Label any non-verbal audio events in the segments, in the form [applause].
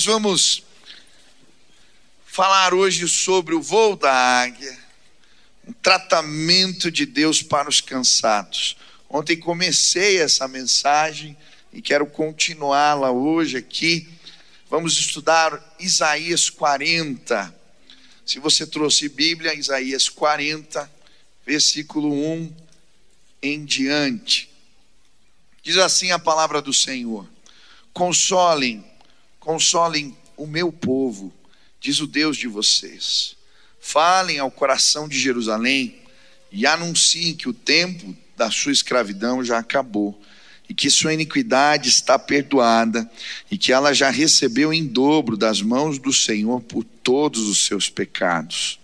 Nós vamos falar hoje sobre o voo da águia, um tratamento de Deus para os cansados. Ontem comecei essa mensagem e quero continuá-la hoje aqui. Vamos estudar Isaías 40. Se você trouxe Bíblia, Isaías 40, versículo 1 em diante. Diz assim a palavra do Senhor: Consolem, consolem o meu povo, diz o Deus de vocês. Falem ao coração de Jerusalém e anunciem que o tempo da sua escravidão já acabou e que sua iniquidade está perdoada e que ela já recebeu em dobro das mãos do Senhor por todos os seus pecados.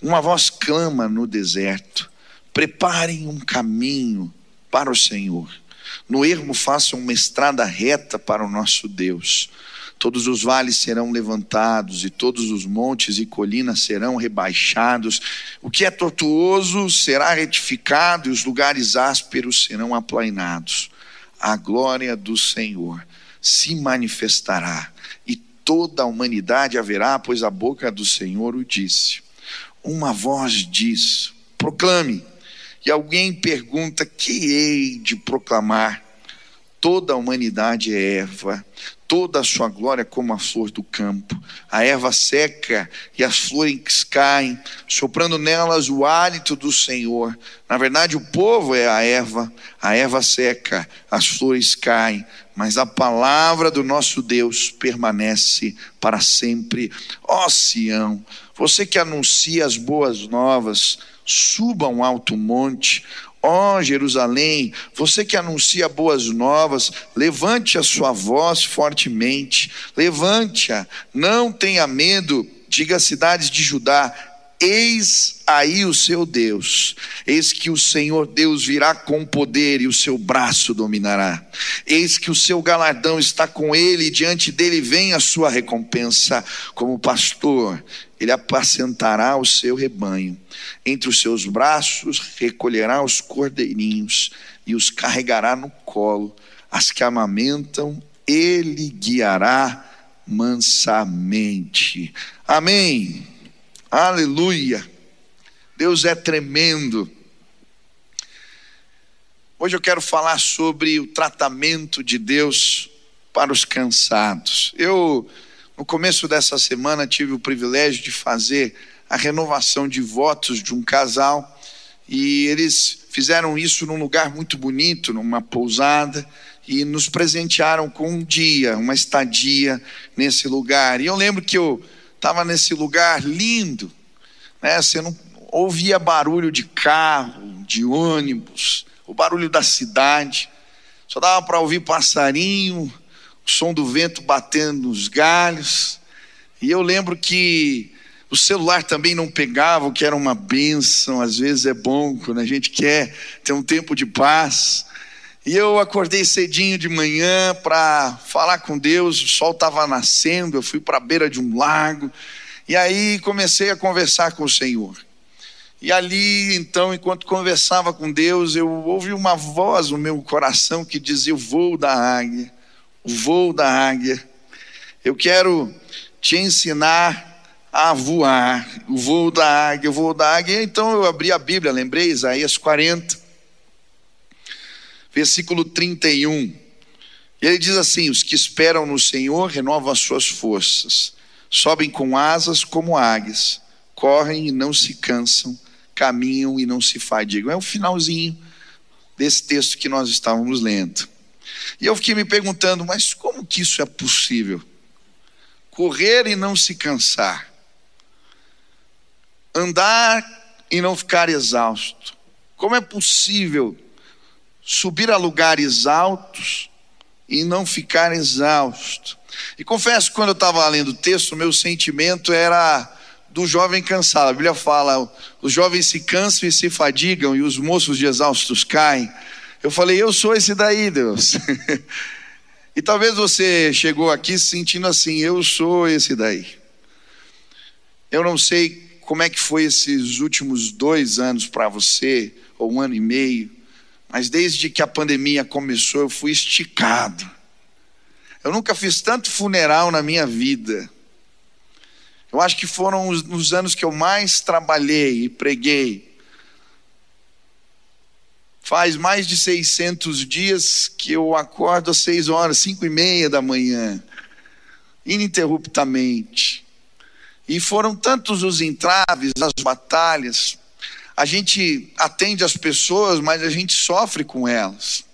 Uma voz clama no deserto: preparem um caminho para o Senhor. No ermo façam uma estrada reta para o nosso Deus. Todos os vales serão levantados e todos os montes e colinas serão rebaixados. O que é tortuoso será retificado e os lugares ásperos serão aplainados. A glória do Senhor se manifestará e toda a humanidade haverá, pois a boca do Senhor o disse. Uma voz diz: proclame e alguém pergunta: que hei de proclamar? Toda a humanidade é erva, toda a sua glória como a flor do campo. A erva seca e as flores caem, soprando nelas o hálito do Senhor. Na verdade, o povo é a erva, a erva seca, as flores caem, mas a palavra do nosso Deus permanece para sempre. Ó Sião, você que anuncia as boas novas, suba um alto monte. Ó oh, Jerusalém, você que anuncia boas novas, levante a sua voz fortemente, levante-a, não tenha medo, diga às cidades de Judá: Eis aí o seu Deus, eis que o Senhor Deus virá com poder e o seu braço dominará. Eis que o seu galardão está com ele, e diante dele vem a sua recompensa. Como pastor, ele apacentará o seu rebanho. Entre os seus braços recolherá os cordeirinhos e os carregará no colo. As que amamentam, ele guiará mansamente. Amém. Aleluia. Deus é tremendo. Hoje eu quero falar sobre o tratamento de Deus para os cansados. Eu, no começo dessa semana, tive o privilégio de fazer a renovação de votos de um casal e eles fizeram isso num lugar muito bonito, numa pousada, e nos presentearam com um dia, uma estadia nesse lugar. E eu lembro que eu estava nesse lugar lindo, né? Você não ouvia barulho de carro, de ônibus, o barulho da cidade, só dava para ouvir passarinho, o som do vento batendo nos galhos. E eu lembro que o celular também não pegava, o que era uma benção, às vezes é bom quando a gente quer ter um tempo de paz. E eu acordei cedinho de manhã para falar com Deus, o sol estava nascendo, eu fui para a beira de um lago, e aí comecei a conversar com o Senhor. E ali, então, enquanto conversava com Deus, eu ouvi uma voz no meu coração que dizia: O voo da águia, o voo da águia. Eu quero te ensinar a voar, o voo da águia, o voo da águia. Então eu abri a Bíblia, lembrei, Isaías 40 versículo 31. E ele diz assim: Os que esperam no Senhor renovam as suas forças, sobem com asas como águias, correm e não se cansam, caminham e não se fadigam. É o finalzinho desse texto que nós estávamos lendo. E eu fiquei me perguntando, mas como que isso é possível? Correr e não se cansar, andar e não ficar exausto. Como é possível subir a lugares altos e não ficar exausto. E confesso que quando eu estava lendo o texto, meu sentimento era do jovem cansado. A Bíblia fala: os jovens se cansam e se fadigam, e os moços de exaustos caem. Eu falei, eu sou esse daí, Deus. [laughs] e talvez você chegou aqui sentindo assim, eu sou esse daí. Eu não sei como é que foi esses últimos dois anos para você, ou um ano e meio. Mas desde que a pandemia começou, eu fui esticado. Eu nunca fiz tanto funeral na minha vida. Eu acho que foram os, os anos que eu mais trabalhei e preguei. Faz mais de 600 dias que eu acordo às 6 horas, 5 e meia da manhã, ininterruptamente. E foram tantos os entraves, as batalhas. A gente atende as pessoas, mas a gente sofre com elas.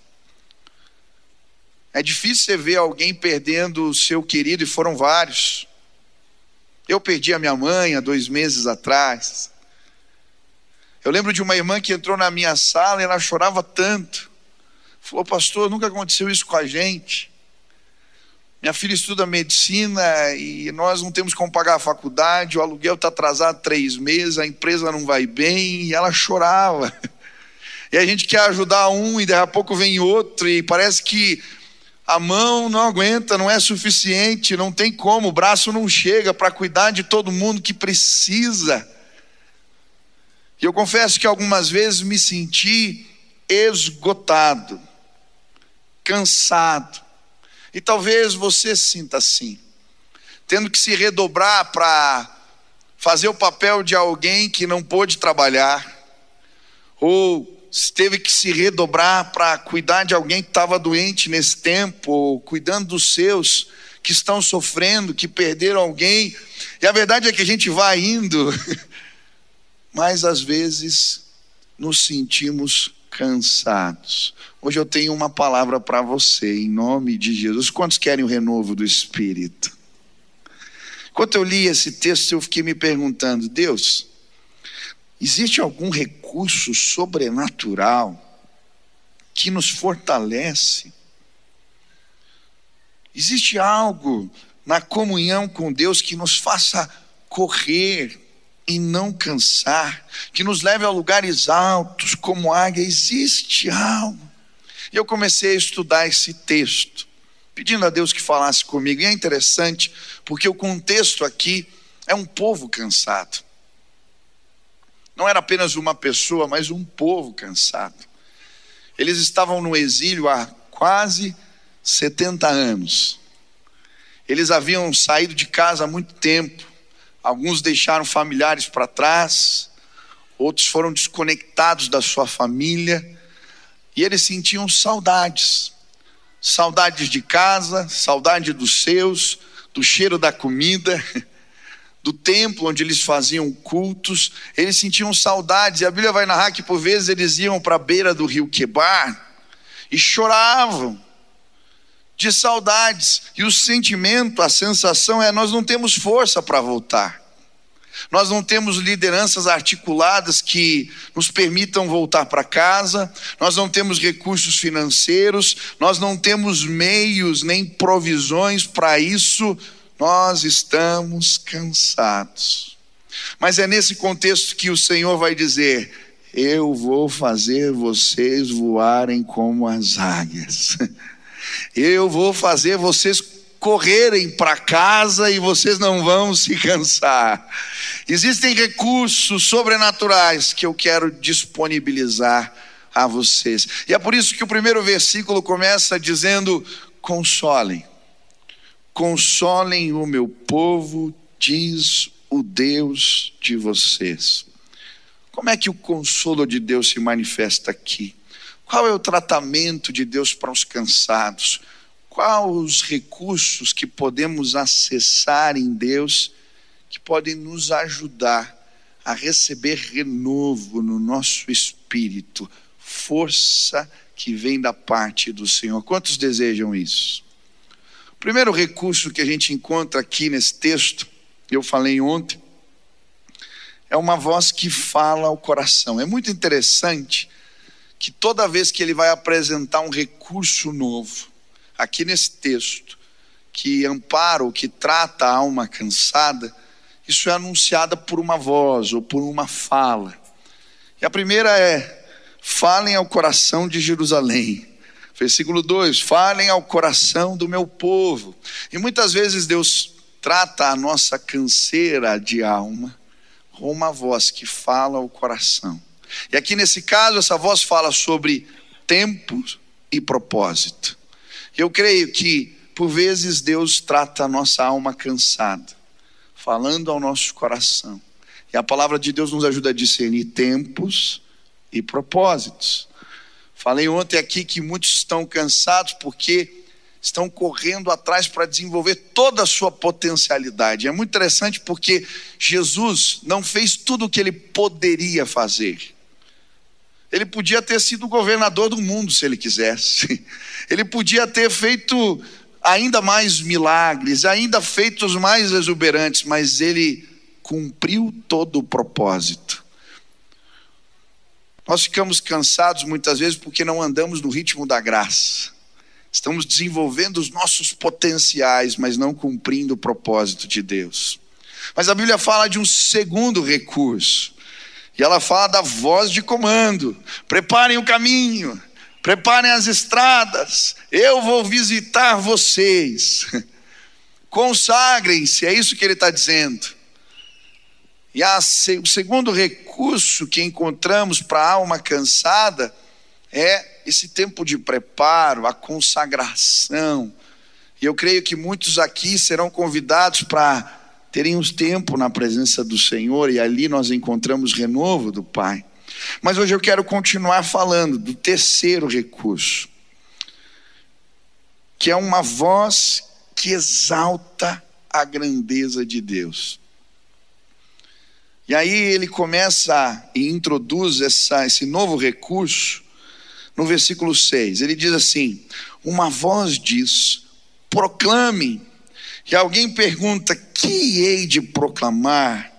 É difícil você ver alguém perdendo o seu querido, e foram vários. Eu perdi a minha mãe há dois meses atrás. Eu lembro de uma irmã que entrou na minha sala e ela chorava tanto. Falou, pastor, nunca aconteceu isso com a gente. Minha filha estuda medicina e nós não temos como pagar a faculdade, o aluguel está atrasado três meses, a empresa não vai bem, e ela chorava. [laughs] E a gente quer ajudar um e daqui a pouco vem outro, e parece que a mão não aguenta, não é suficiente, não tem como, o braço não chega para cuidar de todo mundo que precisa. E eu confesso que algumas vezes me senti esgotado, cansado. E talvez você sinta assim, tendo que se redobrar para fazer o papel de alguém que não pôde trabalhar, ou teve que se redobrar para cuidar de alguém que estava doente nesse tempo, ou cuidando dos seus que estão sofrendo, que perderam alguém. E a verdade é que a gente vai indo, [laughs] mas às vezes nos sentimos cansados. Hoje eu tenho uma palavra para você, em nome de Jesus. Quantos querem o renovo do Espírito? Enquanto eu li esse texto, eu fiquei me perguntando: Deus, Existe algum recurso sobrenatural que nos fortalece? Existe algo na comunhão com Deus que nos faça correr e não cansar, que nos leve a lugares altos como águia? Existe algo. E eu comecei a estudar esse texto, pedindo a Deus que falasse comigo. E é interessante, porque o contexto aqui é um povo cansado. Não era apenas uma pessoa, mas um povo cansado. Eles estavam no exílio há quase 70 anos. Eles haviam saído de casa há muito tempo. Alguns deixaram familiares para trás, outros foram desconectados da sua família, e eles sentiam saudades. Saudades de casa, saudade dos seus, do cheiro da comida, [laughs] do templo onde eles faziam cultos, eles sentiam saudades, e a Bíblia vai narrar que por vezes eles iam para a beira do rio Quebar e choravam de saudades, e o sentimento, a sensação é: nós não temos força para voltar, nós não temos lideranças articuladas que nos permitam voltar para casa, nós não temos recursos financeiros, nós não temos meios nem provisões para isso nós estamos cansados. Mas é nesse contexto que o Senhor vai dizer: Eu vou fazer vocês voarem como as águias. [laughs] Eu vou fazer vocês correrem para casa e vocês não vão [laughs] se cansar. Existem recursos sobrenaturais que eu quero disponibilizar a vocês. E é por isso que o primeiro versículo começa dizendo: consolem Consolem o meu povo, diz o Deus de vocês. Como é que o consolo de Deus se manifesta aqui? Qual é o tratamento de Deus para os cansados? Quais os recursos que podemos acessar em Deus que podem nos ajudar a receber renovo no nosso espírito, força que vem da parte do Senhor? Quantos desejam isso? O primeiro recurso que a gente encontra aqui nesse texto, eu falei ontem, é uma voz que fala ao coração. É muito interessante que toda vez que ele vai apresentar um recurso novo, aqui nesse texto, que ampara ou que trata a alma cansada, isso é anunciada por uma voz ou por uma fala. E a primeira é: falem ao coração de Jerusalém. Versículo 2: Falem ao coração do meu povo. E muitas vezes Deus trata a nossa canseira de alma com uma voz que fala ao coração. E aqui nesse caso, essa voz fala sobre tempo e propósito. Eu creio que Por vezes Deus trata a nossa alma cansada, falando ao nosso coração. E a palavra de Deus nos ajuda a discernir tempos e propósitos. Falei ontem aqui que muitos estão cansados porque estão correndo atrás para desenvolver toda a sua potencialidade. É muito interessante porque Jesus não fez tudo o que ele poderia fazer. Ele podia ter sido governador do mundo se ele quisesse. [laughs] Ele podia ter feito ainda mais milagres, ainda feitos mais exuberantes, mas ele cumpriu todo o propósito. Nós ficamos cansados muitas vezes porque não andamos no ritmo da graça. Estamos desenvolvendo os nossos potenciais, mas não cumprindo o propósito de Deus. Mas a Bíblia fala de um segundo recurso. E ela fala da voz de comando: preparem o caminho, preparem as estradas, eu vou visitar vocês. [laughs] Consagrem-se, é isso que ele está dizendo. E a, o segundo recurso que encontramos para a alma cansada é esse tempo de preparo, a consagração. E eu creio que muitos aqui serão convidados para terem uns tempo na presença do Senhor e ali nós encontramos renovo do Pai. Mas hoje eu quero continuar falando do terceiro recurso, que é uma voz que exalta a grandeza de Deus. E aí ele começa e introduz essa, esse novo recurso no versículo 6. Ele diz assim: Uma voz diz: proclame. E alguém pergunta: Que hei de proclamar?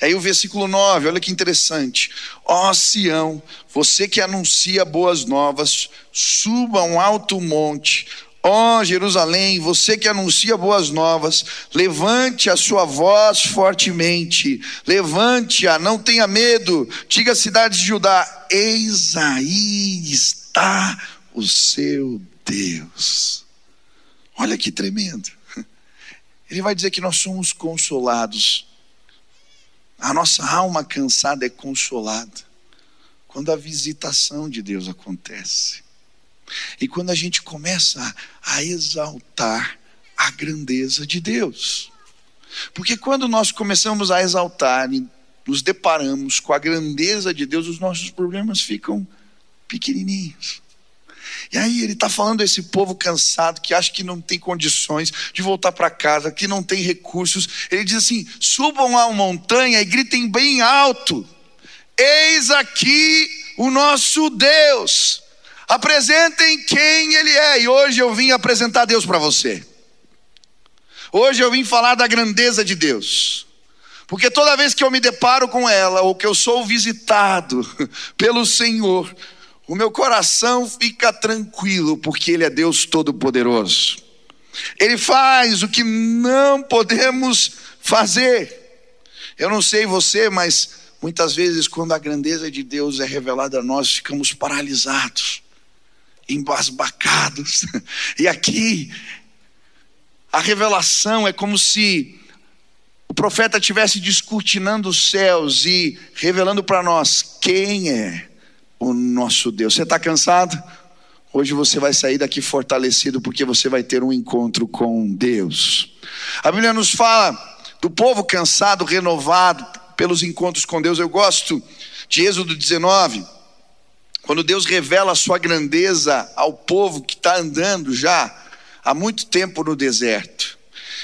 Aí o versículo 9, olha que interessante. Ó oh, Sião, você que anuncia boas novas, suba um alto monte, Ó oh, Jerusalém, você que anuncia boas novas, levante a sua voz fortemente, levante-a, não tenha medo, diga à cidade de Judá: eis aí está o seu Deus. Olha que tremendo. Ele vai dizer que nós somos consolados, a nossa alma cansada é consolada quando a visitação de Deus acontece. E quando a gente começa a exaltar a grandeza de Deus. Porque quando nós começamos a exaltar e nos deparamos com a grandeza de Deus, os nossos problemas ficam pequenininhos. E aí ele está falando a esse povo cansado que acha que não tem condições de voltar para casa, que não tem recursos. Ele diz assim: subam a montanha e gritem bem alto: Eis aqui o nosso Deus. Apresentem quem Ele é. E hoje eu vim apresentar Deus para você. Hoje eu vim falar da grandeza de Deus. Porque toda vez que eu me deparo com ela, ou que eu sou visitado [laughs] pelo Senhor, o meu coração fica tranquilo, porque Ele é Deus Todo-Poderoso. Ele faz o que não podemos fazer. Eu não sei você, mas muitas vezes, quando a grandeza de Deus é revelada a nós, ficamos paralisados embasbacados. [laughs] E aqui, a revelação é como se o profeta estivesse descortinando os céus e revelando para nós quem é o nosso Deus. Você está cansado? Hoje você vai sair daqui fortalecido porque você vai ter um encontro com Deus. A Bíblia nos fala do povo cansado, renovado pelos encontros com Deus. Eu gosto de Êxodo 19 quando Deus revela a sua grandeza ao povo que está andando já há muito tempo no deserto.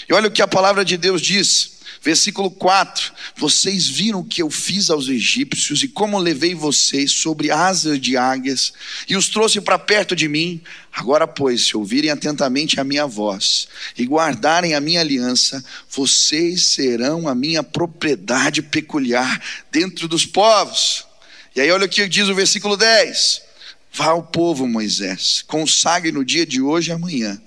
E olha o que a palavra de Deus diz, versículo 4: Vocês viram o que eu fiz aos egípcios e como levei vocês sobre asas de águias e os trouxe para perto de mim. Agora, pois, se ouvirem atentamente a minha voz e guardarem a minha aliança, vocês serão a minha propriedade peculiar dentro dos povos. E aí olha o que diz o versículo 10. Vá ao povo, Moisés, consagre no dia de hoje e amanhã,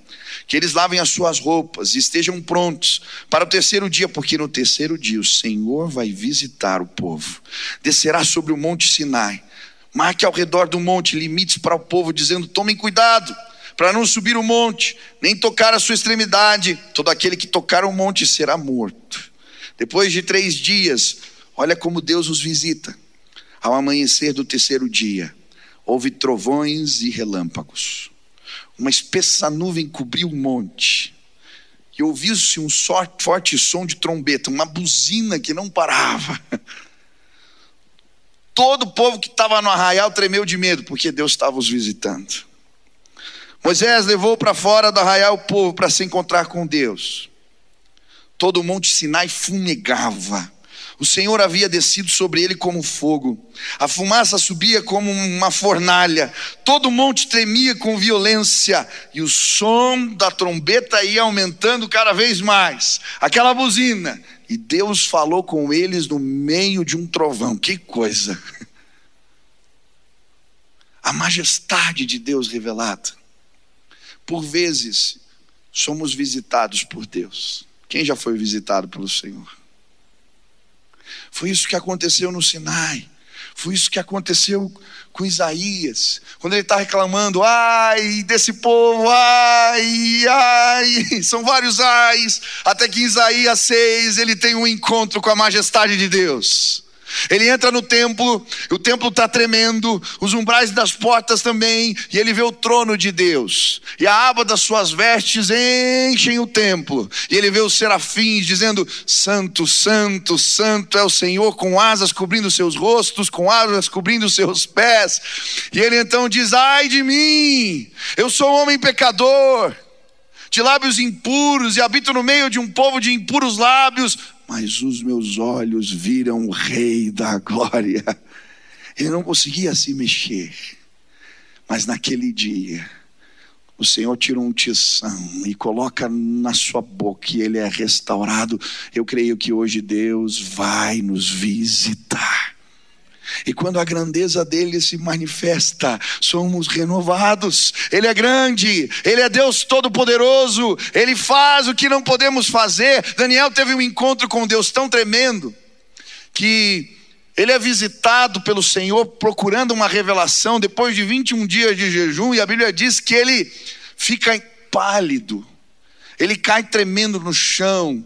que eles lavem as suas roupas e estejam prontos para o terceiro dia, porque no terceiro dia o Senhor vai visitar o povo. Descerá sobre o monte Sinai. Marque ao redor do monte limites para o povo, dizendo: tomem cuidado para não subir o monte, nem tocar a sua extremidade. Todo aquele que tocar o monte será morto. Depois de três dias, olha como Deus os visita. Ao amanhecer do terceiro dia, houve trovões e relâmpagos. Uma espessa nuvem cobriu o monte. E ouviu-se um forte som de trombeta, uma buzina que não parava. [laughs] Todo o povo que estava no arraial tremeu de medo, porque Deus estava os visitando. Moisés levou para fora do arraial o povo para se encontrar com Deus. Todo o monte Sinai fumegava. O Senhor havia descido sobre ele como fogo. A fumaça subia como uma fornalha. Todo o monte tremia com violência. E o som da trombeta ia aumentando cada vez mais. Aquela buzina. E Deus falou com eles no meio de um trovão. Que coisa! A majestade de Deus revelada. Por vezes, somos visitados por Deus. Quem já foi visitado pelo Senhor? Foi isso que aconteceu no Sinai. Foi isso que aconteceu com Isaías, quando ele está reclamando, ai desse povo, ai, ai, [laughs] são vários ais, até que em Isaías 6 ele tem um encontro com a majestade de Deus. Ele entra no templo, o templo está tremendo, os umbrais das portas também, e ele vê o trono de Deus, e a aba das suas vestes enchem o templo, e ele vê os serafins dizendo: Santo, Santo, Santo é o Senhor, com asas cobrindo seus rostos, com asas cobrindo seus pés, e ele então diz: Ai de mim, eu sou um homem pecador de lábios impuros e habito no meio de um povo de impuros lábios mas os meus olhos viram o Rei da Glória. Ele não conseguia se mexer, mas naquele dia, o Senhor tira um tição e coloca na sua boca e ele é restaurado. Eu creio que hoje Deus vai nos visitar. E quando a grandeza dele se manifesta, somos renovados. Ele é grande, ele é Deus todo-poderoso, ele faz o que não podemos fazer. Daniel teve um encontro com Deus tão tremendo que ele é visitado pelo Senhor procurando uma revelação depois de 21 dias de jejum, e a Bíblia diz que ele fica pálido, ele cai tremendo no chão,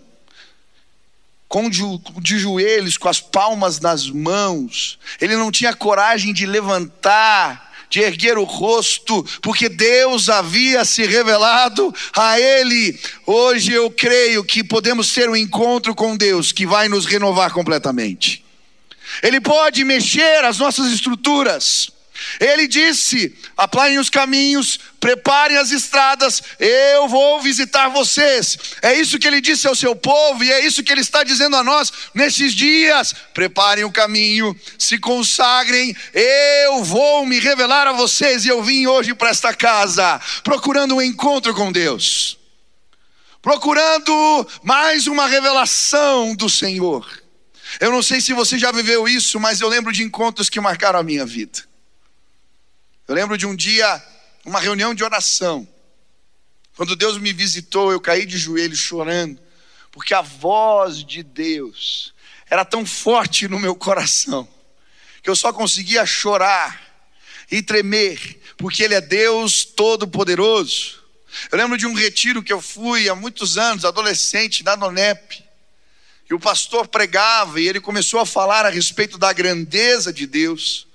com de joelhos, com as palmas nas mãos, ele não tinha coragem de levantar, de erguer o rosto, porque Deus havia se revelado a ele. Hoje eu creio que podemos ter um encontro com Deus que vai nos renovar completamente. Ele pode mexer as nossas estruturas, ele disse: aplanem os caminhos, preparem as estradas, eu vou visitar vocês. É isso que ele disse ao seu povo e é isso que ele está dizendo a nós nesses dias. Preparem o caminho, se consagrem, eu vou me revelar a vocês. E eu vim hoje para esta casa procurando um encontro com Deus, procurando mais uma revelação do Senhor. Eu não sei se você já viveu isso, mas eu lembro de encontros que marcaram a minha vida. Eu lembro de um dia, uma reunião de oração. Quando Deus me visitou, eu caí de joelhos chorando, porque a voz de Deus era tão forte no meu coração, que eu só conseguia chorar e tremer, porque Ele é Deus Todo-Poderoso. Eu lembro de um retiro que eu fui há muitos anos, adolescente, na Donep, e o pastor pregava e ele começou a falar a respeito da grandeza de Deus.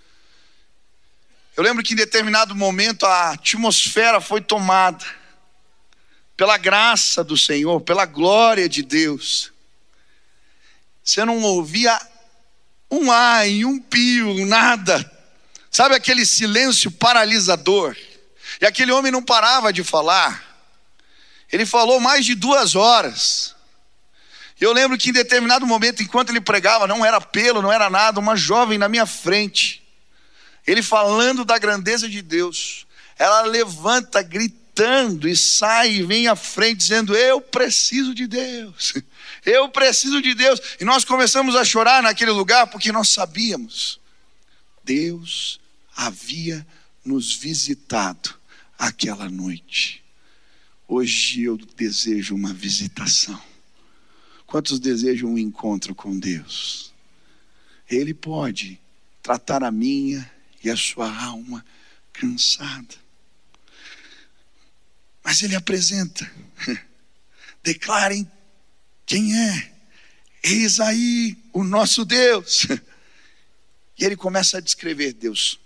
Eu lembro que em determinado momento a atmosfera foi tomada pela graça do Senhor, pela glória de Deus. Você não ouvia um ai, um pio, nada. Sabe aquele silêncio paralisador? E aquele homem não parava de falar. Ele falou mais de duas horas. Eu lembro que em determinado momento, enquanto ele pregava, não era pelo, não era nada, uma jovem na minha frente ele falando da grandeza de Deus, ela levanta gritando e sai e vem à frente dizendo: Eu preciso de Deus, [laughs] eu preciso de Deus. E nós começamos a chorar naquele lugar porque nós sabíamos, Deus havia nos visitado aquela noite. Hoje eu desejo uma visitação. Quantos desejam um encontro com Deus? Ele pode tratar a minha e a sua alma cansada. Mas ele apresenta, [laughs] declarem quem é. Eis aí o nosso Deus. [laughs] E ele começa a descrever Deus.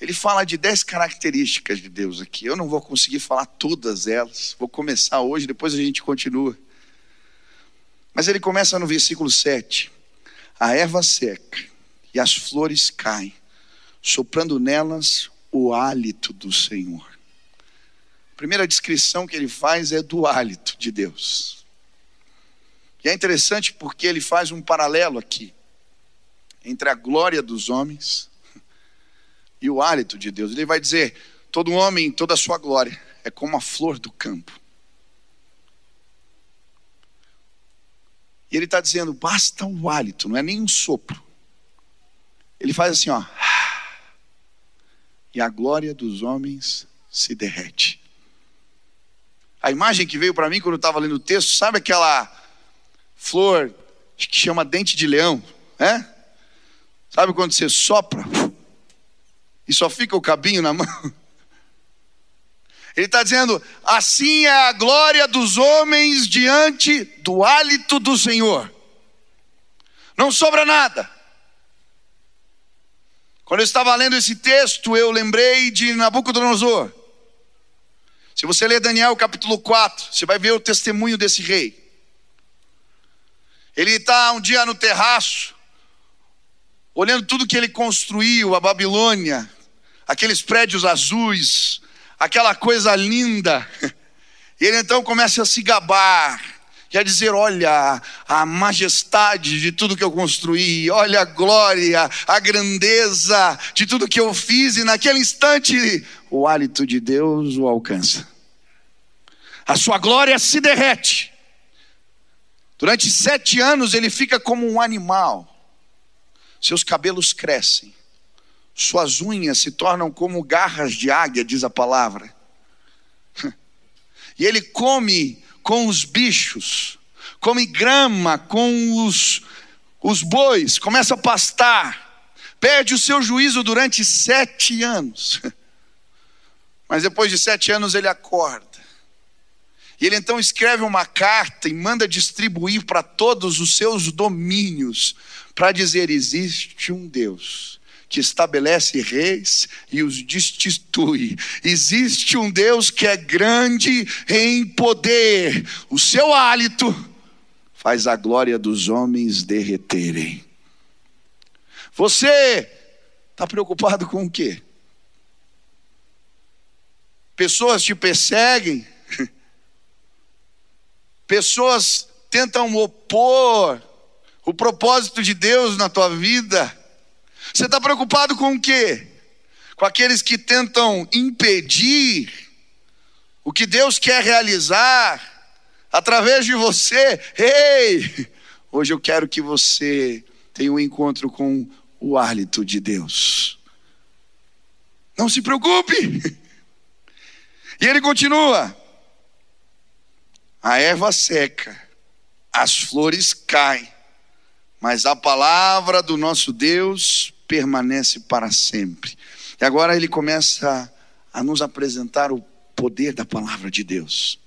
Ele fala de dez características de Deus aqui. Eu não vou conseguir falar todas elas. Vou começar hoje, depois a gente continua. Mas ele começa no versículo 7. A erva seca e as flores caem, soprando nelas o hálito do Senhor. A primeira descrição que ele faz é do hálito de Deus. E é interessante porque ele faz um paralelo aqui entre a glória dos homens e o hálito de Deus. Ele vai dizer: todo homem, toda a sua glória é como a flor do campo. E ele está dizendo: basta o hálito, não é nem um sopro. Ele faz assim, ó. E a glória dos homens se derrete. A imagem que veio para mim quando eu estava lendo o texto, sabe aquela flor que chama dente de leão? É? Sabe quando você sopra e só fica o cabinho na mão? [laughs] Ele está dizendo: assim é a glória dos homens diante do hálito do Senhor. Não sobra nada. Quando eu estava lendo esse texto, eu lembrei de Nabucodonosor. Se você ler Daniel capítulo 4, você vai ver o testemunho desse rei. Ele está um dia no terraço, olhando tudo que ele construiu, a Babilônia, aqueles prédios azuis, aquela coisa linda. [laughs] E ele então começa a se gabar, a dizer: Olha a majestade de tudo que eu construí, olha a glória, a grandeza de tudo que eu fiz, e naquele instante o hálito de Deus o alcança. A sua glória se derrete. Durante sete anos ele fica como um animal seus cabelos crescem, suas unhas se tornam como garras de águia, diz a palavra. [laughs] E ele come com os bichos, come grama com os, os bois, começa a pastar, perde o seu juízo durante sete anos. [laughs] Mas depois de sete anos ele acorda. E ele então escreve uma carta e manda distribuir para todos os seus domínios, para dizer: existe um Deus que estabelece reis e os destitui. Existe um Deus que é grande em poder. O seu hálito faz a glória dos homens derreterem. Você está preocupado com o quê? Pessoas te perseguem, [laughs] pessoas tentam opor o propósito de Deus na tua vida. Você está preocupado com o quê? Com aqueles que tentam impedir o que Deus quer realizar através de você. Ei! Hoje eu quero que você tenha um encontro com o hálito de Deus. Não se preocupe. E ele continua: a erva seca, as flores caem, mas a palavra do nosso Deus permanece para sempre. E agora ele começa a nos apresentar o poder da palavra de Deus.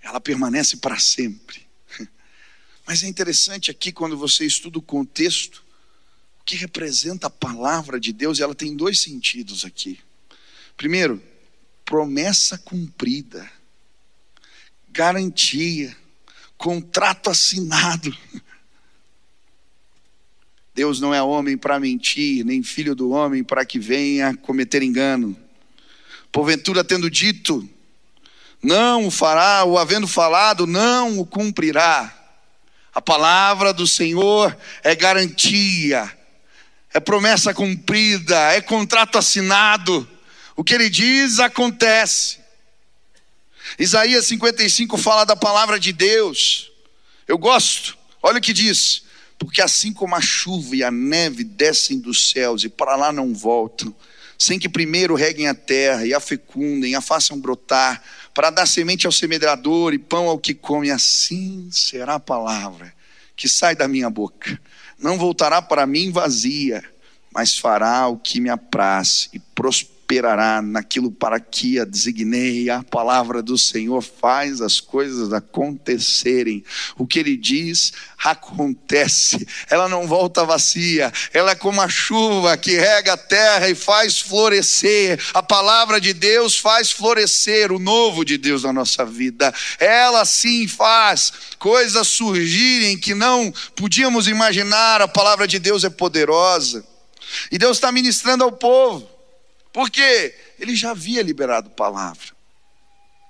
Ela permanece para sempre. [laughs] Mas é interessante aqui quando você estuda o contexto, o que representa a palavra de Deus, ela tem dois sentidos aqui. Primeiro, promessa cumprida, garantia, contrato assinado. [laughs] Deus não é homem para mentir, nem filho do homem para que venha cometer engano. Porventura, tendo dito, não o fará, ou havendo falado, não o cumprirá. A palavra do Senhor é garantia, é promessa cumprida, é contrato assinado. O que ele diz acontece. Isaías 55 fala da palavra de Deus. Eu gosto, olha o que diz: porque assim como a chuva e a neve descem dos céus e para lá não voltam, sem que primeiro reguem a terra e a fecundem, a façam brotar, para dar semente ao semeador e pão ao que come, assim será a palavra que sai da minha boca. Não voltará para mim vazia, mas fará o que me apraz e prosperará prosperará naquilo para que a designei. A palavra do Senhor faz as coisas acontecerem. O que ele diz acontece. Ela não volta vazia. Ela é como a chuva que rega a terra e faz florescer. A palavra de Deus faz florescer o novo de Deus na nossa vida. Ela sim faz coisas surgirem que não podíamos imaginar. A palavra de Deus é poderosa. E Deus está ministrando ao povo, porque ele já havia liberado palavra.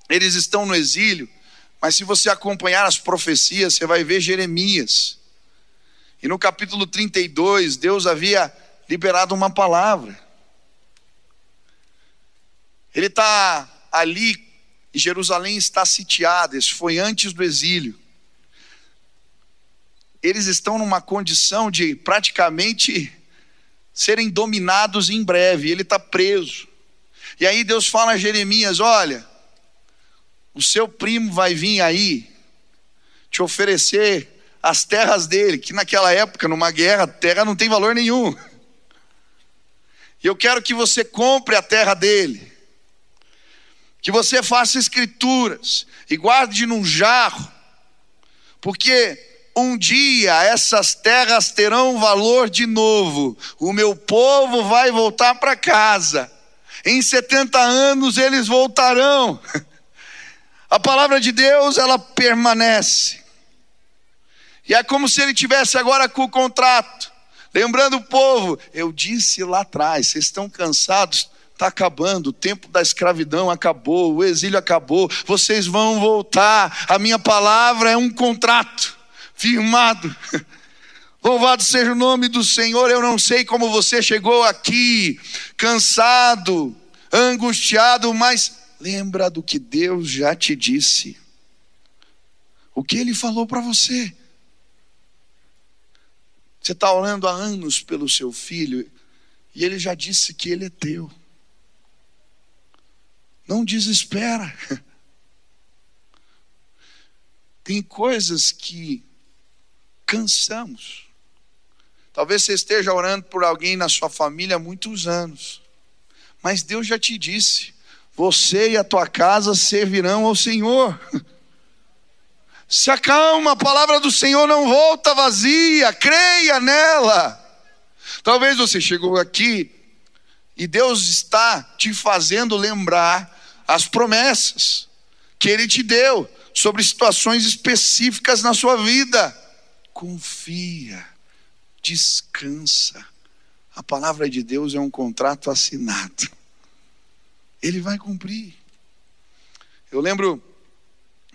Eles estão no exílio, mas se você acompanhar as profecias, você vai ver Jeremias. E no capítulo 32, Deus havia liberado uma palavra. Ele está ali, e Jerusalém está sitiada, isso foi antes do exílio. Eles estão numa condição de praticamente serem dominados em breve. Ele está preso. E aí Deus fala a Jeremias: Olha, o seu primo vai vir aí te oferecer as terras dele, que naquela época, numa guerra, terra não tem valor nenhum. E eu quero que você compre a terra dele, que você faça escrituras e guarde num jarro, porque um dia essas terras terão valor de novo, o meu povo vai voltar para casa, em 70 anos eles voltarão. [laughs] A palavra de Deus, ela permanece. E é como se ele tivesse agora com o contrato. Lembrando o povo, eu disse lá atrás, vocês estão cansados, está acabando, o tempo da escravidão acabou, o exílio acabou, vocês vão voltar. A minha palavra é um contrato firmado. [laughs] Louvado seja o nome do Senhor. Eu não sei como você chegou aqui, cansado, angustiado, mas lembra do que Deus já te disse. O que Ele falou para você. Você está orando há anos pelo seu filho e ele já disse que ele é teu. Não desespera. [laughs] Tem coisas que cansamos. Talvez você esteja orando por alguém na sua família há muitos anos, mas Deus já te disse: você e a tua casa servirão ao Senhor. [laughs] Se acalma, a palavra do Senhor não volta vazia, creia nela. Talvez você chegou aqui e Deus está te fazendo lembrar as promessas que Ele te deu sobre situações específicas na sua vida confia, descansa. A palavra de Deus é um contrato assinado. Ele vai cumprir. Eu lembro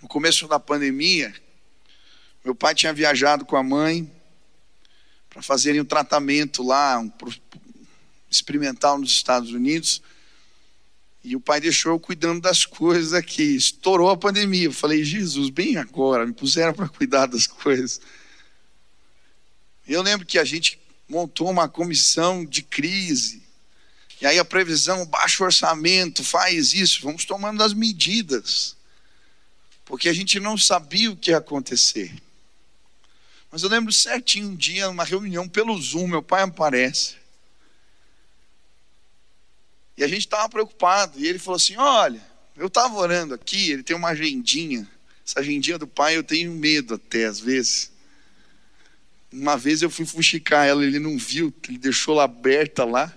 no começo da pandemia, meu pai tinha viajado com a mãe para fazerem um tratamento lá, um experimental nos Estados Unidos. E o pai deixou eu cuidando das coisas aqui. Estourou a pandemia. Eu falei, Jesus, bem agora, me puseram para cuidar das coisas. Eu lembro que a gente montou uma comissão de crise. E aí a previsão, baixo orçamento, faz isso, vamos tomando as medidas. Porque a gente não sabia o que ia acontecer. Mas eu lembro certinho um dia, numa reunião pelo Zoom, meu pai aparece. E a gente estava preocupado. E ele falou assim: Olha, eu estava orando aqui, ele tem uma agendinha. Essa agendinha do pai eu tenho medo até às vezes. Uma vez eu fui fuxicar ela, ele não viu, ele deixou ela aberta lá.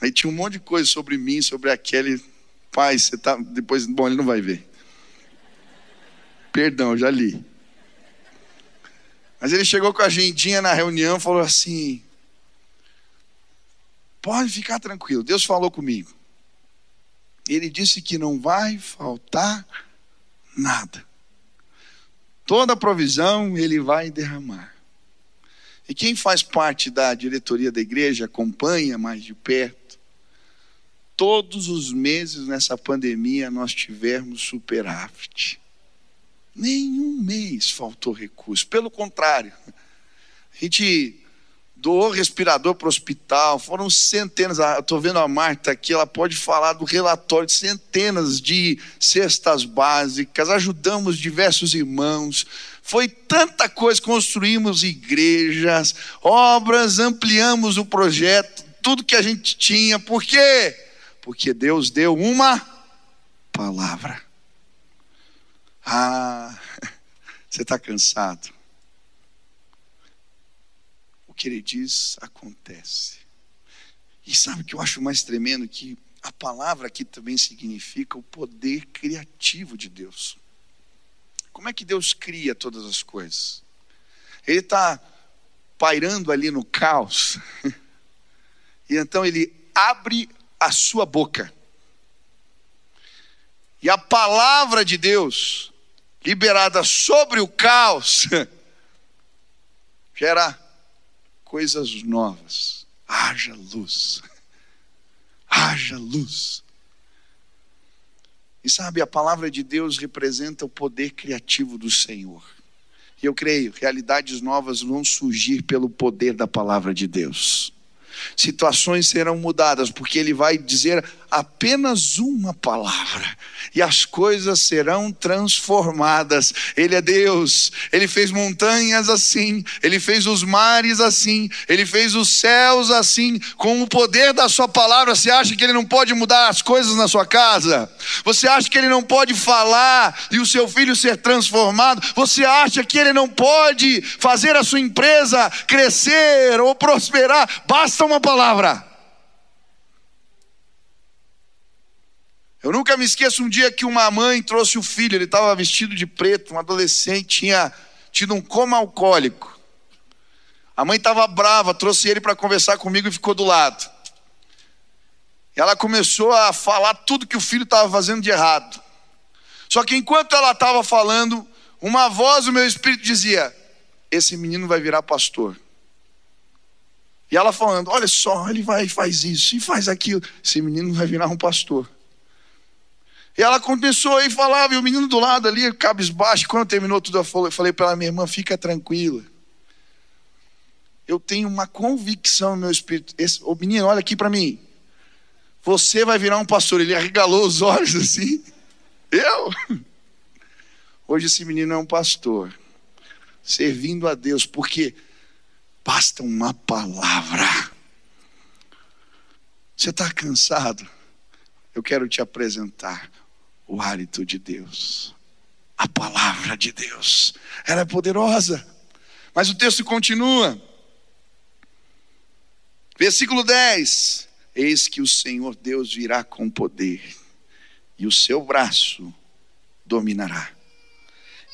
Aí tinha um monte de coisa sobre mim, sobre aquele. Pai, você tá. Depois, bom, ele não vai ver. Perdão, já li. Mas ele chegou com a agendinha na reunião e falou assim: Pode ficar tranquilo, Deus falou comigo. Ele disse que não vai faltar nada. Toda provisão ele vai derramar. E quem faz parte da diretoria da igreja acompanha mais de perto. Todos os meses nessa pandemia nós tivemos superávit. Nenhum mês faltou recurso. Pelo contrário, a gente doou respirador para o hospital, foram centenas. Ah, Estou vendo a Marta aqui, ela pode falar do relatório de centenas de cestas básicas, ajudamos diversos irmãos. Foi tanta coisa, construímos igrejas, obras, ampliamos o projeto, tudo que a gente tinha. Por quê? Porque Deus deu uma palavra. Ah, [laughs] você está cansado. O que ele diz acontece. E sabe o que eu acho mais tremendo? Que a palavra aqui também significa o poder criativo de Deus. Como é que Deus cria todas as coisas? Ele está pairando ali no caos, [laughs] e então ele abre a sua boca. E a palavra de Deus, liberada sobre o caos, [laughs] gera coisas novas. Haja luz. Haja luz. E sabe, a palavra de Deus representa o poder criativo do Senhor. E eu creio, realidades novas vão surgir pelo poder da palavra de Deus. Situações serão mudadas, porque Ele vai dizer apenas uma palavra e as coisas serão transformadas. Ele é Deus, Ele fez montanhas assim, Ele fez os mares assim, Ele fez os céus assim, com o poder da Sua palavra. Você acha que Ele não pode mudar as coisas na sua casa? Você acha que Ele não pode falar e o seu filho ser transformado? Você acha que Ele não pode fazer a sua empresa crescer ou prosperar? Basta uma palavra. Eu nunca me esqueço um dia que uma mãe trouxe o filho, ele estava vestido de preto, um adolescente, tinha tido um coma alcoólico. A mãe estava brava, trouxe ele para conversar comigo e ficou do lado. E ela começou a falar tudo que o filho estava fazendo de errado. Só que enquanto ela estava falando, uma voz do meu espírito dizia: Esse menino vai virar pastor. E ela falando: Olha só, ele vai e faz isso e faz aquilo. Esse menino vai virar um pastor. E ela começou aí falava, e o menino do lado ali, cabisbaixo. Quando terminou tudo, eu falei para ela, minha irmã, fica tranquila. Eu tenho uma convicção no meu espírito. Esse, o menino, olha aqui para mim. Você vai virar um pastor. Ele arregalou os olhos [laughs] assim. Eu? Hoje esse menino é um pastor, servindo a Deus, porque basta uma palavra. Você está cansado? Eu quero te apresentar o hálito de Deus, a palavra de Deus. Ela é poderosa. Mas o texto continua. Versículo 10: Eis que o Senhor Deus virá com poder, e o seu braço dominará.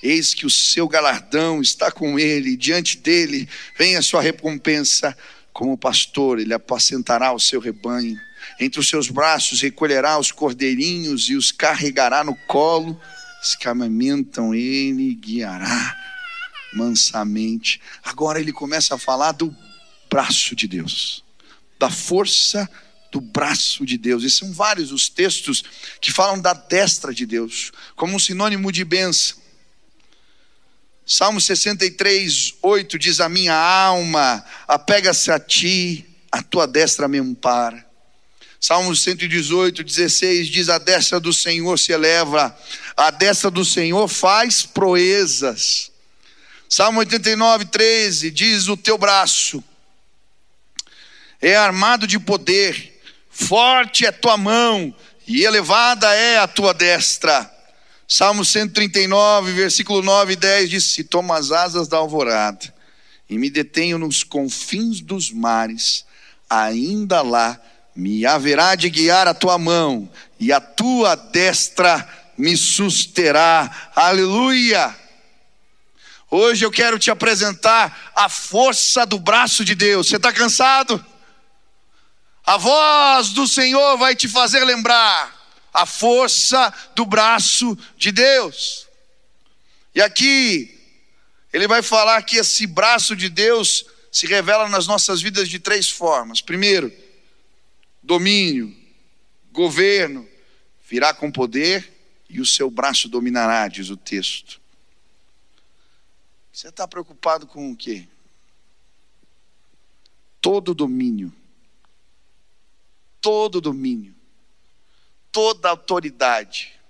Eis que o seu galardão está com ele, e diante dele vem a sua recompensa. Como pastor, ele apacentará o seu rebanho entre os seus braços recolherá os cordeirinhos e os carregará no colo, os que amamentam ele guiará mansamente. Agora ele começa a falar do braço de Deus, da força do braço de Deus. E são vários os textos que falam da destra de Deus, como um sinônimo de bênção. Salmo 63, 8 diz: A minha alma apega-se a ti, a tua destra me ampara. Salmos 118, 16 diz: A destra do Senhor se eleva, a destra do Senhor faz proezas. Salmo 89, 13 diz: O teu braço é armado de poder, forte é tua mão e elevada é a tua destra. Salmo 139, versículo 9 e 10 diz: Se tomo as asas da alvorada e me detenho nos confins dos mares, ainda lá me haverá de guiar a tua mão, e a tua destra me susterá. Aleluia! Hoje eu quero te apresentar a força do braço de Deus. Você está cansado? A voz do Senhor vai te fazer lembrar a força do braço de Deus. E aqui, ele vai falar que esse braço de Deus se revela nas nossas vidas de três formas. Primeiro, domínio, governo, virá com poder e o seu braço dominará, diz o texto. Você está preocupado com o quê? Todo domínio, todo domínio, toda autoridade,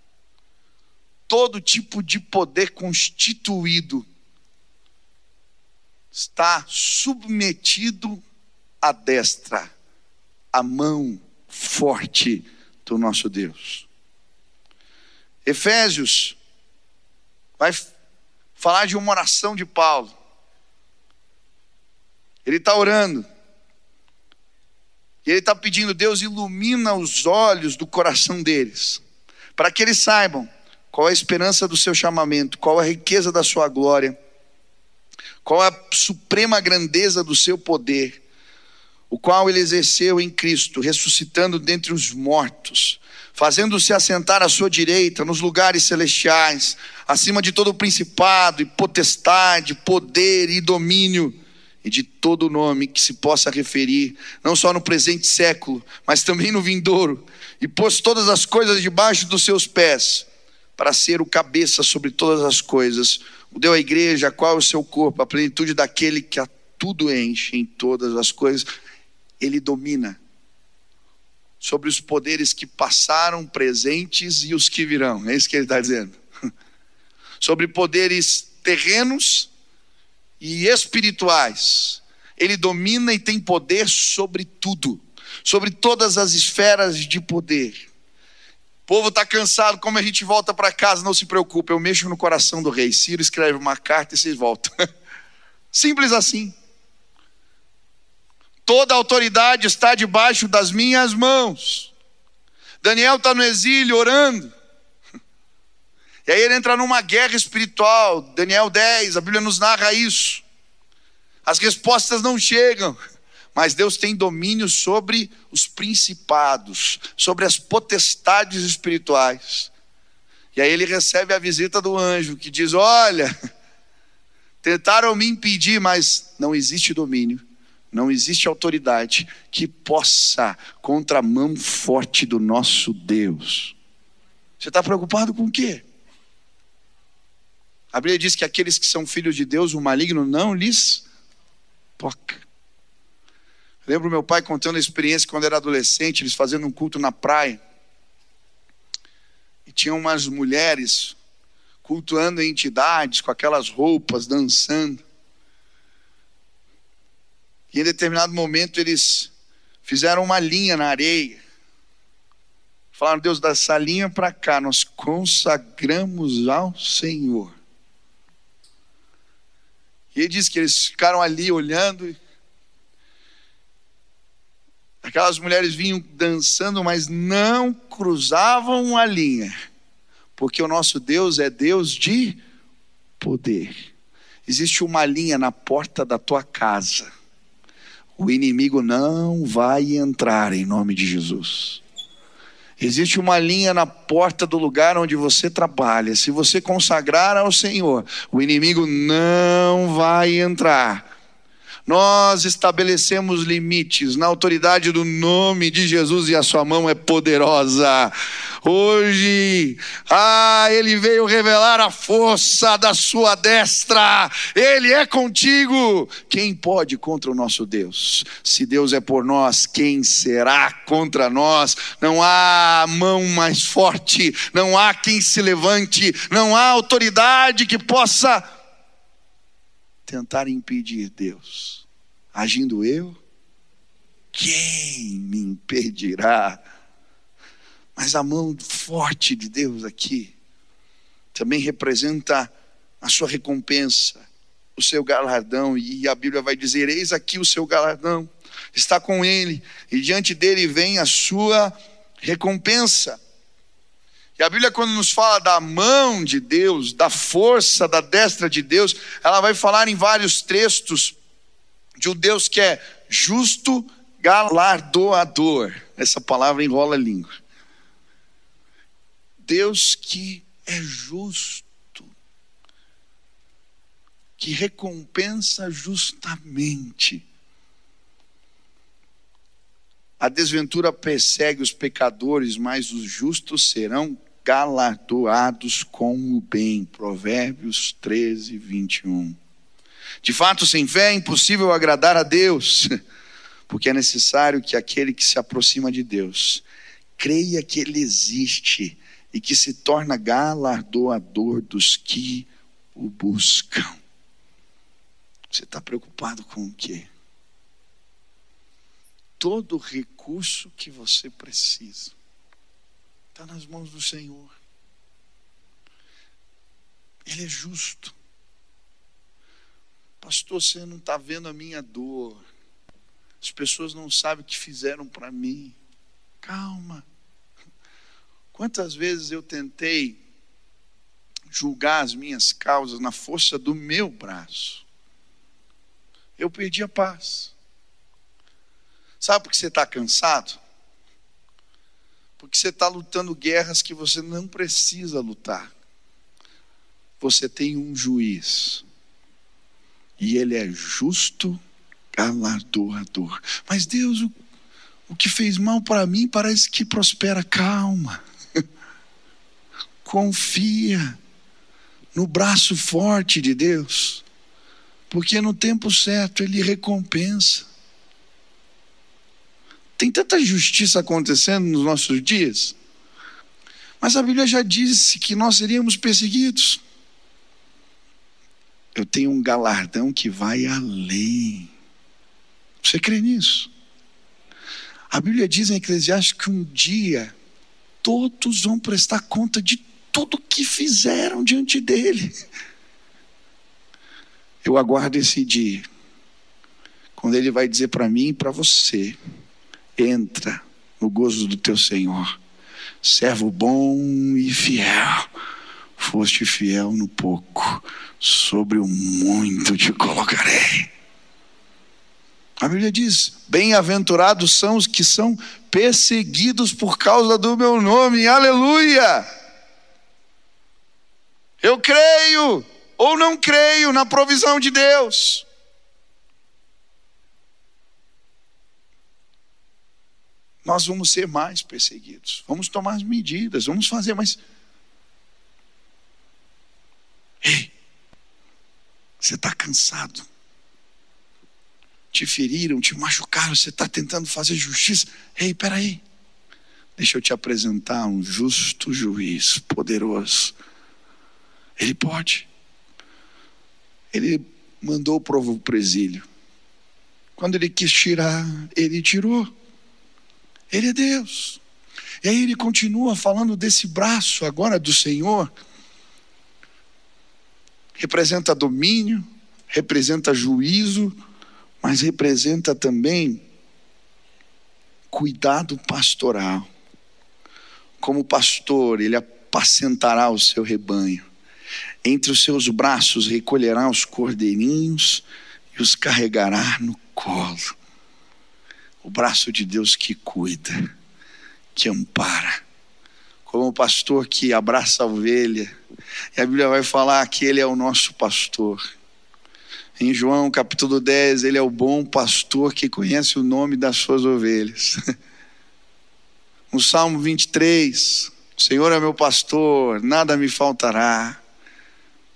todo tipo de poder constituído está submetido à destra a mão forte do nosso Deus. Efésios vai falar de uma oração de Paulo. Ele está orando. E ele está pedindo, Deus ilumina os olhos do coração deles, para que eles saibam qual é a esperança do seu chamamento, qual a riqueza da sua glória, qual a suprema grandeza do seu poder, o qual ele exerceu em Cristo, ressuscitando dentre os mortos, fazendo-se assentar à sua direita nos lugares celestiais, acima de todo principado e potestade, poder e domínio, e de todo nome que se possa referir, não só no presente século, mas também no vindouro, e pôs todas as coisas debaixo dos seus pés, para ser o cabeça sobre todas as coisas, o deu à igreja, qual é o seu corpo, a plenitude daquele que a tudo enche em todas as coisas, ele domina sobre os poderes que passaram, presentes e os que virão. É isso que ele está dizendo. [laughs] Sobre poderes terrenos e espirituais. Ele domina e tem poder sobre tudo, sobre todas as esferas de poder. O povo está cansado, como a gente volta para casa, não se preocupe, eu mexo no coração do rei. Ciro escreve uma carta e vocês voltam. [laughs] Simples assim. Toda autoridade está debaixo das minhas mãos. Daniel está no exílio orando. E aí ele entra numa guerra espiritual. Daniel 10, a Bíblia nos narra isso. As respostas não chegam, mas Deus tem domínio sobre os principados, sobre as potestades espirituais. E aí ele recebe a visita do anjo que diz: Olha, tentaram me impedir, mas não existe domínio não existe autoridade que possa contra a mão forte do nosso Deus. Você está preocupado com o quê? A Bíblia diz que aqueles que são filhos de Deus, o maligno não lhes toca. Lembro meu pai contando a experiência quando era adolescente, eles fazendo um culto na praia. E tinham umas mulheres cultuando entidades com aquelas roupas, dançando. Em determinado momento eles fizeram uma linha na areia. Falaram, Deus, dessa linha para cá, nós consagramos ao Senhor. E ele diz que eles ficaram ali olhando. Aquelas mulheres vinham dançando, mas não cruzavam a linha, porque o nosso Deus é Deus de poder. Existe uma linha na porta da tua casa o inimigo não vai entrar em nome de Jesus. Existe uma linha na porta do lugar onde você trabalha. Se você consagrar ao Senhor, o inimigo não vai entrar. Nós estabelecemos limites na autoridade do nome de Jesus e a sua mão é poderosa. Hoje, ah, ele veio revelar a força da sua destra. Ele é contigo. Quem pode contra o nosso Deus? Se Deus é por nós, quem será contra nós? Não há mão mais forte, não há quem se levante, não há autoridade que possa tentar impedir Deus. Agindo eu, quem me impedirá? Mas a mão forte de Deus aqui também representa a sua recompensa, o seu galardão, e a Bíblia vai dizer: Eis aqui o seu galardão, está com ele, e diante dele vem a sua recompensa. E a Bíblia, quando nos fala da mão de Deus, da força da destra de Deus, ela vai falar em vários textos de um Deus que é justo, galardoador. Essa palavra enrola a língua. Deus que é justo, que recompensa justamente. A desventura persegue os pecadores, mas os justos serão galardoados com o bem. Provérbios 13, 21. De fato, sem fé é impossível agradar a Deus, [laughs] porque é necessário que aquele que se aproxima de Deus creia que Ele existe e que se torna galardoador dos que o buscam. Você está preocupado com o quê? Todo recurso que você precisa Está nas mãos do Senhor. Ele é justo. Pastor, você não está vendo a minha dor. As pessoas não sabem o que fizeram para mim. Calma. Quantas vezes eu tentei julgar as minhas causas na força do meu braço? Eu perdi a paz. Sabe por que você está cansado? Porque você está lutando guerras que você não precisa lutar. Você tem um juiz. E ele é justo galardoador. Mas Deus, o, o que fez mal para mim parece que prospera. Calma. [laughs] Confia no braço forte de Deus. Porque no tempo certo ele recompensa. Tem tanta justiça acontecendo nos nossos dias. Mas a Bíblia já disse que nós seríamos perseguidos. Eu tenho um galardão que vai além. Você crê nisso? A Bíblia diz em Eclesiastes que um dia todos vão prestar conta de tudo que fizeram diante dele. Eu aguardo esse dia, quando ele vai dizer para mim e para você: entra no gozo do teu Senhor. Servo bom e fiel, foste fiel no pouco, sobre o muito te colocarei. A Bíblia diz: Bem-aventurados são os que são perseguidos por causa do meu nome, aleluia! Eu creio ou não creio na provisão de Deus. nós vamos ser mais perseguidos. Vamos tomar as medidas, vamos fazer, mas. Ei, você está cansado. Te feriram, te machucaram, você está tentando fazer justiça. Ei, peraí. Deixa eu te apresentar um justo juiz poderoso. Ele pode. Ele mandou o povo para o exílio. Quando ele quis tirar, ele tirou. Ele é Deus. E aí ele continua falando desse braço agora do Senhor. Representa domínio, representa juízo, mas representa também cuidado pastoral. Como pastor, ele apacentará o seu rebanho. Entre os seus braços recolherá os cordeirinhos e os carregará no colo o braço de Deus que cuida, que ampara. Como o pastor que abraça a ovelha. E a Bíblia vai falar que ele é o nosso pastor. Em João capítulo 10, ele é o bom pastor que conhece o nome das suas ovelhas. [laughs] No Salmo 23, o Senhor é meu pastor, nada me faltará.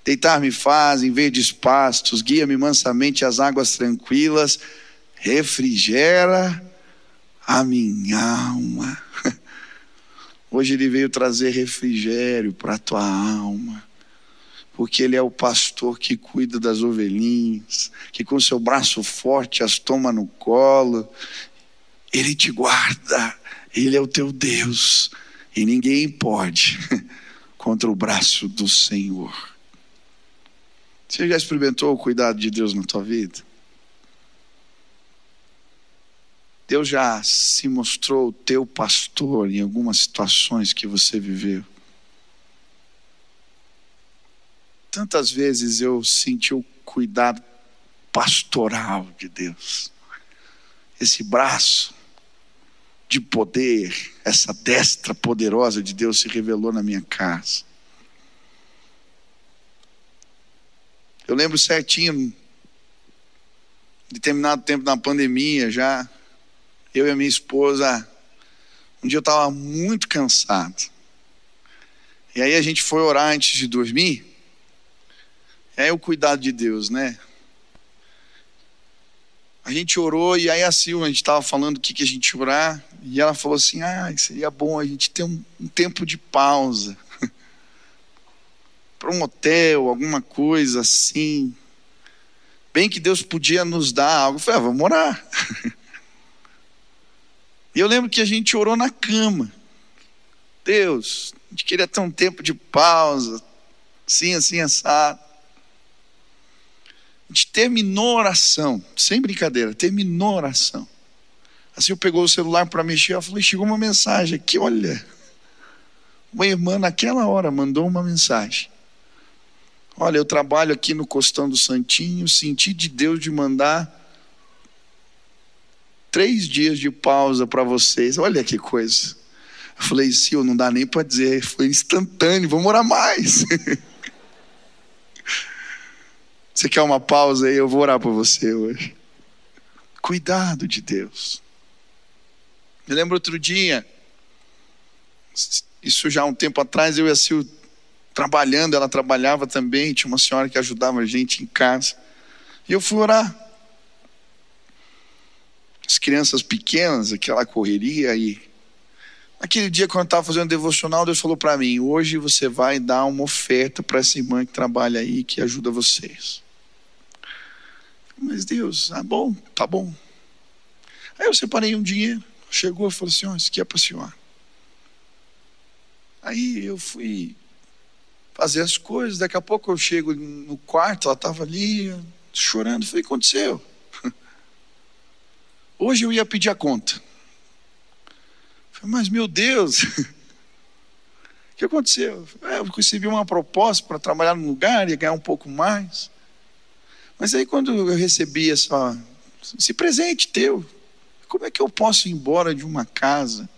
Deitar-me faz em verdes pastos, guia-me mansamente às águas tranquilas refrigera a minha alma. [laughs] Hoje ele veio trazer refrigério para a tua alma, porque ele é o pastor que cuida das ovelhinhas, que com seu braço forte as toma no colo, ele te guarda, ele é o teu Deus, e ninguém pode [laughs] contra o braço do Senhor. Você já experimentou o cuidado de Deus na tua vida? Deus já se mostrou teu pastor em algumas situações que você viveu. Tantas vezes eu senti o cuidado pastoral de Deus. Esse braço de poder, essa destra poderosa de Deus se revelou na minha casa. Eu lembro certinho, determinado tempo na pandemia já, eu e a minha esposa, um dia eu estava muito cansado. E aí a gente foi orar antes de dormir. É o cuidado de Deus, né? A gente orou e aí a Silva, a gente estava falando o que, que a gente orar, e ela falou assim: ah, seria bom a gente ter um, um tempo de pausa. [laughs] Para um hotel, alguma coisa assim. Bem que Deus podia nos dar algo. Eu falei, ah, vamos orar. [laughs] E eu lembro que a gente orou na cama. Deus, a gente queria ter um tempo de pausa, assim, assim, assado. A gente terminou a oração, sem brincadeira, terminou a oração. Assim eu pegou o celular para mexer, eu falei, chegou uma mensagem aqui, olha. Uma irmã naquela hora mandou uma mensagem. Olha, eu trabalho aqui no Costão do Santinho, senti de Deus de mandar três dias de pausa para vocês. Olha que coisa. Eu falei, Sil, não dá nem para dizer, foi instantâneo, vamos orar mais. [laughs] Você quer uma pausa aí? Eu vou orar por você hoje. Cuidado de Deus. Me lembro outro dia, isso já há um tempo atrás, eu e a Sil trabalhando, ela trabalhava também, tinha uma senhora que ajudava a gente em casa. E eu fui orar. As crianças pequenas, aquela correria e Aquele dia, quando eu estava fazendo devocional, Deus falou para mim: hoje você vai dar uma oferta para essa irmã que trabalha aí, que ajuda vocês. Mas Deus, ah, bom, tá bom. Aí eu separei um dinheiro, chegou e falou assim: ó, oh, isso aqui é para a senhora. Aí eu fui fazer as coisas, daqui a pouco eu chego no quarto, ela estava ali chorando. falei: o que aconteceu? Hoje eu ia pedir a conta. Mas, meu Deus, [laughs] o que aconteceu? É, eu recebi uma proposta para trabalhar num lugar e ganhar um pouco mais. Mas aí, quando eu recebi essa, esse presente teu, como é que eu posso ir embora de uma casa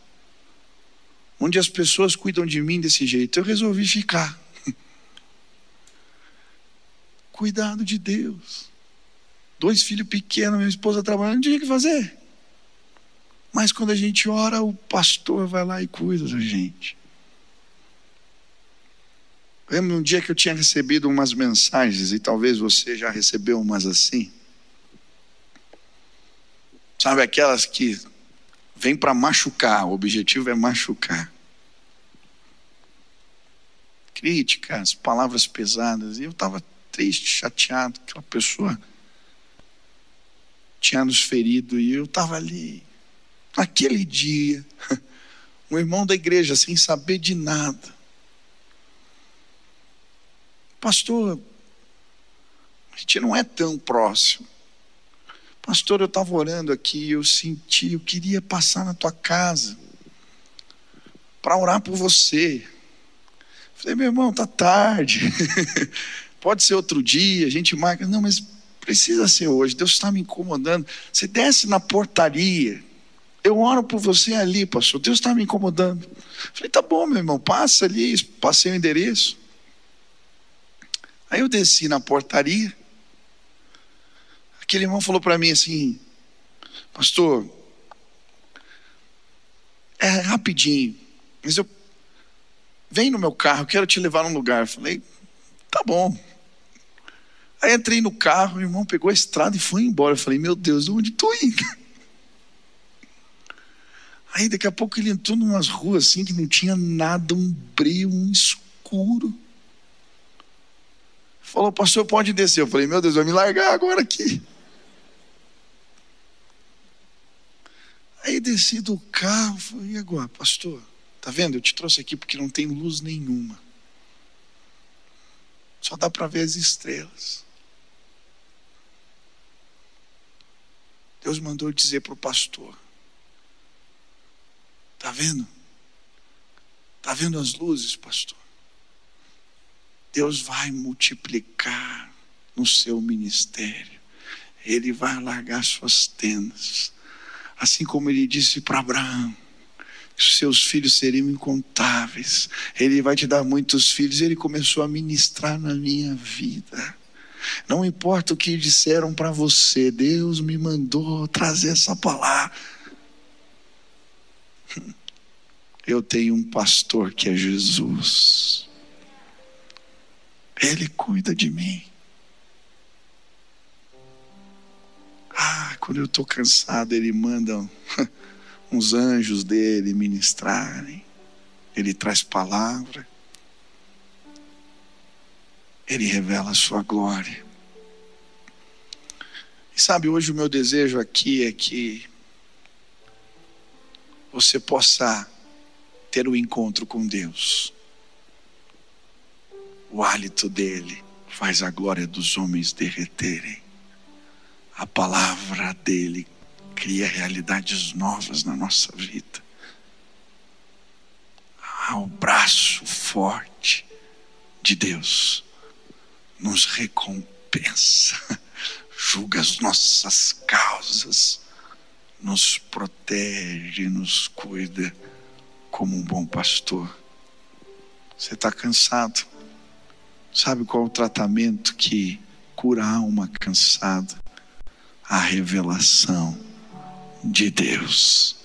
onde as pessoas cuidam de mim desse jeito? Eu resolvi ficar. [laughs] Cuidado de Deus. Dois filhos pequenos, minha esposa trabalhando, não tinha o que fazer. Mas quando a gente ora, o pastor vai lá e cuida da gente. Lembro um dia que eu tinha recebido umas mensagens, e talvez você já recebeu umas assim. Sabe aquelas que vêm para machucar, o objetivo é machucar. Críticas, palavras pesadas. E eu estava triste, chateado, aquela pessoa tinha nos ferido, e eu estava ali Naquele dia, [laughs] um irmão da igreja, sem saber de nada, pastor, a gente não é tão próximo. Pastor, eu estava orando aqui, eu senti, eu queria passar na tua casa para orar por você. Falei, meu irmão, tá tarde. [laughs] Pode ser outro dia, a gente marca. Não, mas precisa ser hoje. Deus está me incomodando. Você desce na portaria eu oro por você ali, pastor. Deus está me incomodando. Falei, tá bom, meu irmão, passa ali, passei o endereço. Aí eu desci na portaria. Aquele irmão falou para mim assim, pastor, é rapidinho, mas eu vem no meu carro, quero te levar num lugar. Eu falei, tá bom. Aí entrei no carro, o irmão pegou a estrada e foi embora. Eu falei, meu Deus, onde estou indo? [laughs] Aí daqui a pouco ele entrou numas ruas assim que não tinha nada, um breu, um escuro. Falou, pastor, pode descer. Eu falei, meu Deus, vai me largar agora aqui. Aí desci do carro, falei, e agora, pastor? Tá vendo? Eu te trouxe aqui porque não tem luz nenhuma. Só dá para ver as estrelas. Deus mandou dizer para o pastor: Está vendo? Está vendo as luzes, pastor? Deus vai multiplicar no seu ministério. Ele vai largar suas tendas. Assim como ele disse para Abraão: seus filhos seriam incontáveis. Ele vai te dar muitos filhos. Ele começou a ministrar na minha vida. Não importa o que disseram para você, Deus me mandou trazer essa palavra [laughs] eu tenho um pastor que é Jesus. Ele cuida de mim. Ah, quando eu estou cansado, ele manda [laughs] uns anjos dele ministrarem. Ele traz palavra. Ele revela a sua glória. E sabe, hoje o meu desejo aqui é que você possa ter um encontro com Deus. O hálito dele faz a glória dos homens derreterem. A palavra dele cria realidades novas na nossa vida. Ah, o braço forte de Deus nos recompensa, [laughs] julga as nossas causas, nos protege, nos cuida como um bom pastor. Você está cansado? Sabe qual é o tratamento que cura a alma cansada? A revelação de Deus.